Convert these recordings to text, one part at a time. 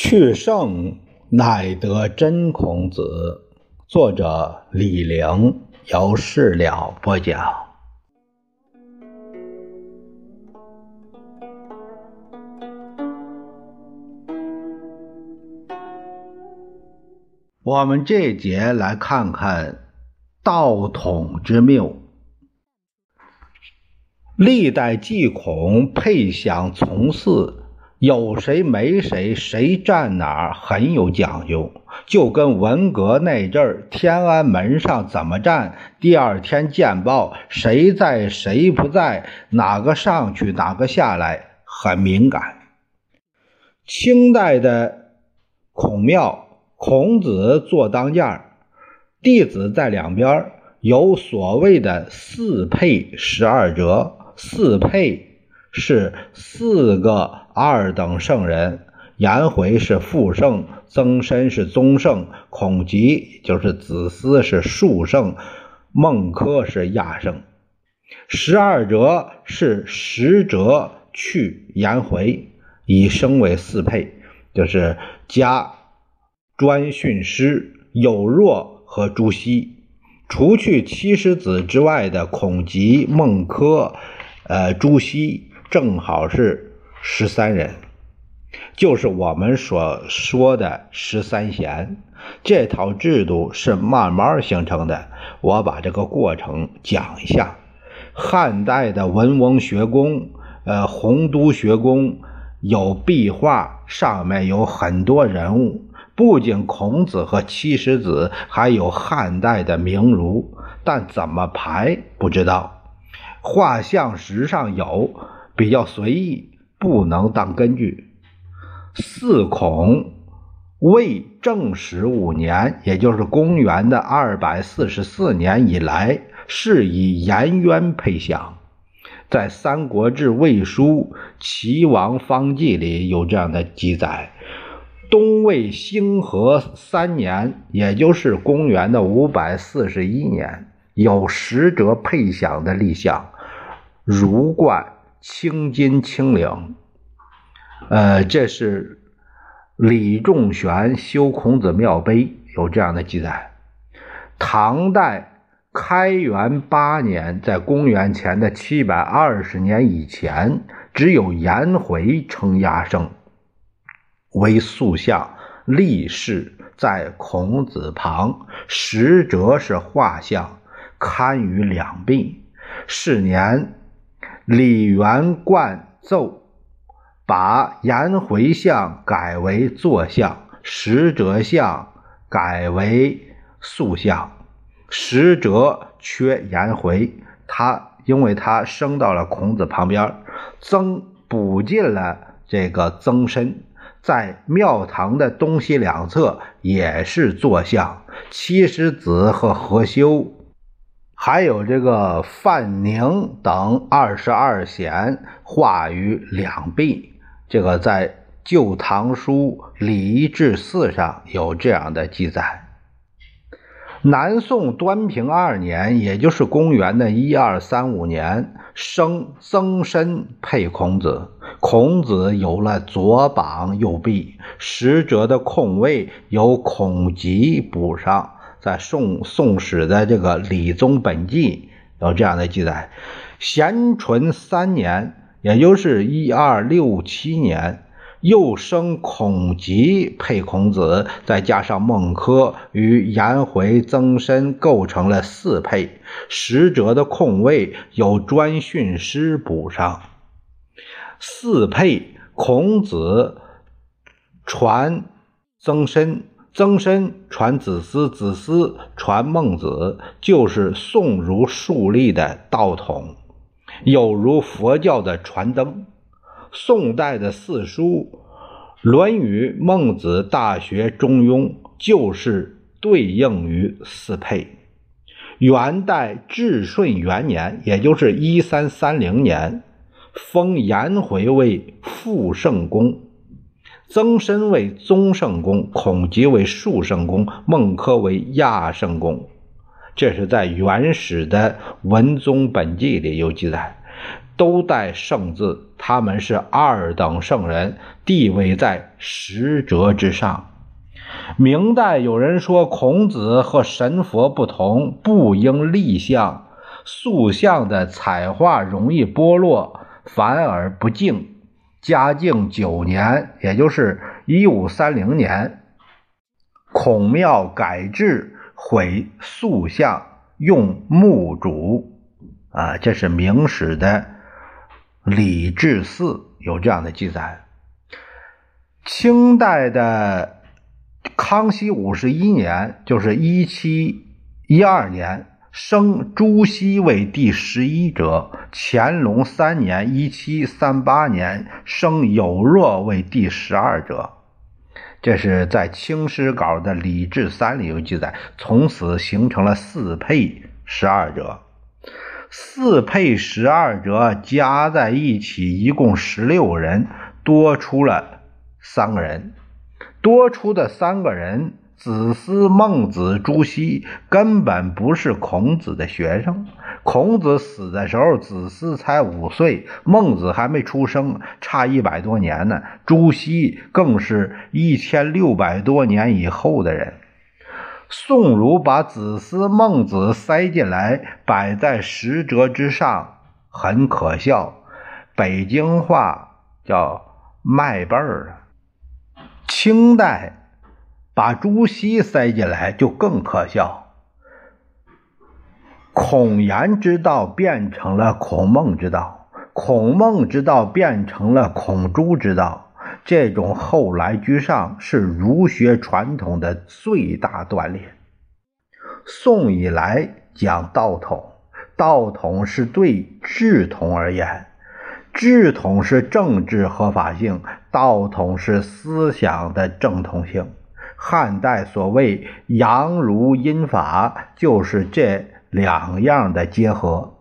去圣乃得真孔子。作者李陵，由事了播讲。我们这节来看看道统之谬。历代祭孔配享从祀。有谁没谁，谁站哪儿很有讲究，就跟文革那阵儿天安门上怎么站，第二天见报谁在谁不在，哪个上去哪个下来，很敏感。清代的孔庙，孔子坐当间弟子在两边有所谓的四配十二折，四配。是四个二等圣人，颜回是副圣，曾参是宗圣，孔吉就是子思是庶圣，孟轲是亚圣。十二哲是十哲去颜回，以升为四配，就是加专训师有若和朱熹，除去七十子之外的孔吉、孟轲、呃朱熹。正好是十三人，就是我们所说的十三贤。这套制度是慢慢形成的，我把这个过程讲一下。汉代的文翁学宫，呃，洪都学宫有壁画，上面有很多人物，不仅孔子和七十子，还有汉代的名儒，但怎么排不知道。画像石上有。比较随意，不能当根据。四孔魏正始五年，也就是公元的二百四十四年以来，是以颜渊配享。在《三国志·魏书·齐王方记》里有这样的记载：东魏兴和三年，也就是公元的五百四十一年，有使者配享的立项，如冠。青金青领，呃，这是李仲玄修孔子庙碑有这样的记载。唐代开元八年，在公元前的七百二十年以前，只有颜回称亚圣，为塑像立誓在孔子旁，实则是画像，堪于两臂。是年。李元贯奏，把颜回像改为坐像，使者像改为塑像。使者缺颜回，他因为他升到了孔子旁边，增补进了这个曾参，在庙堂的东西两侧也是坐像。七十子和何修。还有这个范宁等二十二贤化于两壁，这个在《旧唐书·礼仪志四》上有这样的记载。南宋端平二年，也就是公元的一二三五年，生曾参配孔子，孔子有了左膀右臂，使者的空位由孔吉补上。在《宋宋史》的这个《理宗本纪》有这样的记载：咸淳三年，也就是一二六七年，又生孔吉配孔子，再加上孟轲与颜回、曾参，构成了四配。使者的空位由专训师补上。四配，孔子传曾参。曾参传子思，子思传孟子，就是宋儒树立的道统，有如佛教的传灯。宋代的四书《论语》《孟子》《大学》《中庸》，就是对应于四配。元代至顺元年，也就是一三三零年，封颜回为复圣公。曾参为宗圣公，孔吉为庶圣公，孟轲为亚圣公。这是在原始的《文宗本纪》里有记载。都带“圣”字，他们是二等圣人，地位在十哲之上。明代有人说，孔子和神佛不同，不应立像，塑像的彩画容易剥落，反而不敬。嘉靖九年，也就是一五三零年，孔庙改制，毁塑像，用木主。啊，这是明史的礼制寺有这样的记载。清代的康熙五十一年，就是一七一二年。升朱熹为第十一者，乾隆三年（一七三八年）升有若为第十二者。这是在《清史稿》的《礼制三》里有记载。从此形成了四配十二者，四配十二者加在一起一共十六人，多出了三个人，多出的三个人。子思、孟子、朱熹根本不是孔子的学生。孔子死的时候，子思才五岁，孟子还没出生，差一百多年呢。朱熹更是一千六百多年以后的人。宋儒把子思、孟子塞进来，摆在十哲之上，很可笑。北京话叫卖辈儿。清代。把朱熹塞进来就更可笑。孔颜之道变成了孔孟之道，孔孟之道变成了孔朱之道。这种后来居上是儒学传统的最大断裂。宋以来讲道统，道统是对治统而言，治统是政治合法性，道统是思想的正统性。汉代所谓阳儒阴法，就是这两样的结合。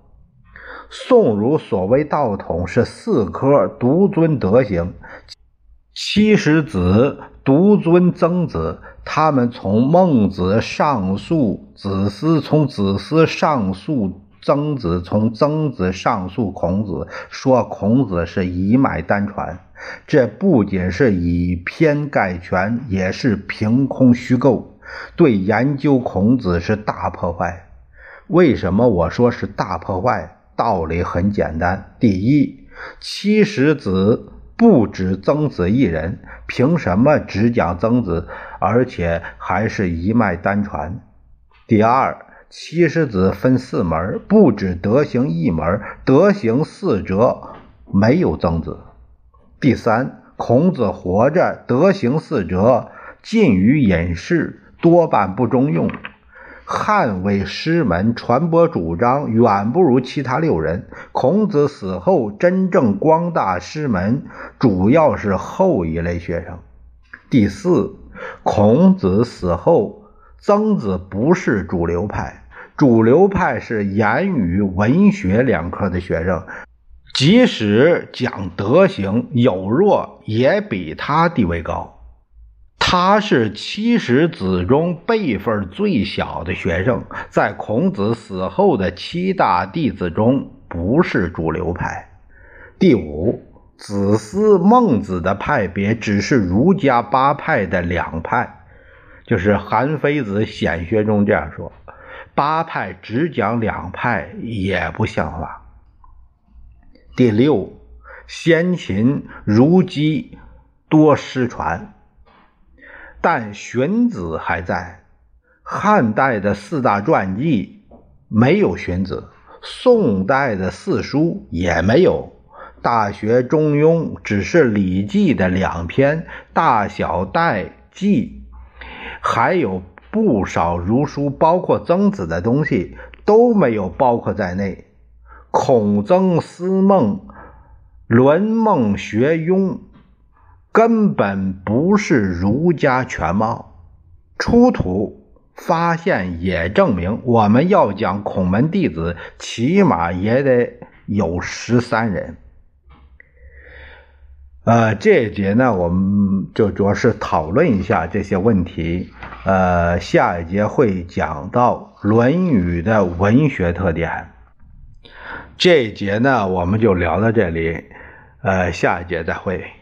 宋儒所谓道统是四科独尊德行，七十子独尊曾子。他们从孟子上溯子思，从子思上溯曾子，从曾子上溯孔子，说孔子是一脉单传。这不仅是以偏概全，也是凭空虚构，对研究孔子是大破坏。为什么我说是大破坏？道理很简单：第一，七十子不止曾子一人，凭什么只讲曾子，而且还是一脉单传？第二，七十子分四门，不止德行一门，德行四哲没有曾子。第三，孔子活着德行四哲近于隐士，多半不中用。汉魏师门传播主张远不如其他六人。孔子死后，真正光大师门主要是后一类学生。第四，孔子死后，曾子不是主流派，主流派是言语文学两科的学生。即使讲德行，有若也比他地位高。他是七十子中辈分最小的学生，在孔子死后的七大弟子中不是主流派。第五，子思、孟子的派别只是儒家八派的两派，就是韩非子显学中这样说：八派只讲两派也不像话。第六，先秦儒姬多失传，但荀子还在。汉代的四大传记没有荀子，宋代的四书也没有，《大学》《中庸》只是《礼记》的两篇，《大小代记》还有不少儒书，包括曾子的东西都没有包括在内。孔曾思孟，论孟学庸，根本不是儒家全貌。出土发现也证明，我们要讲孔门弟子，起码也得有十三人。呃，这一节呢，我们就主要是讨论一下这些问题。呃，下一节会讲到《论语》的文学特点。这一节呢，我们就聊到这里，呃，下一节再会。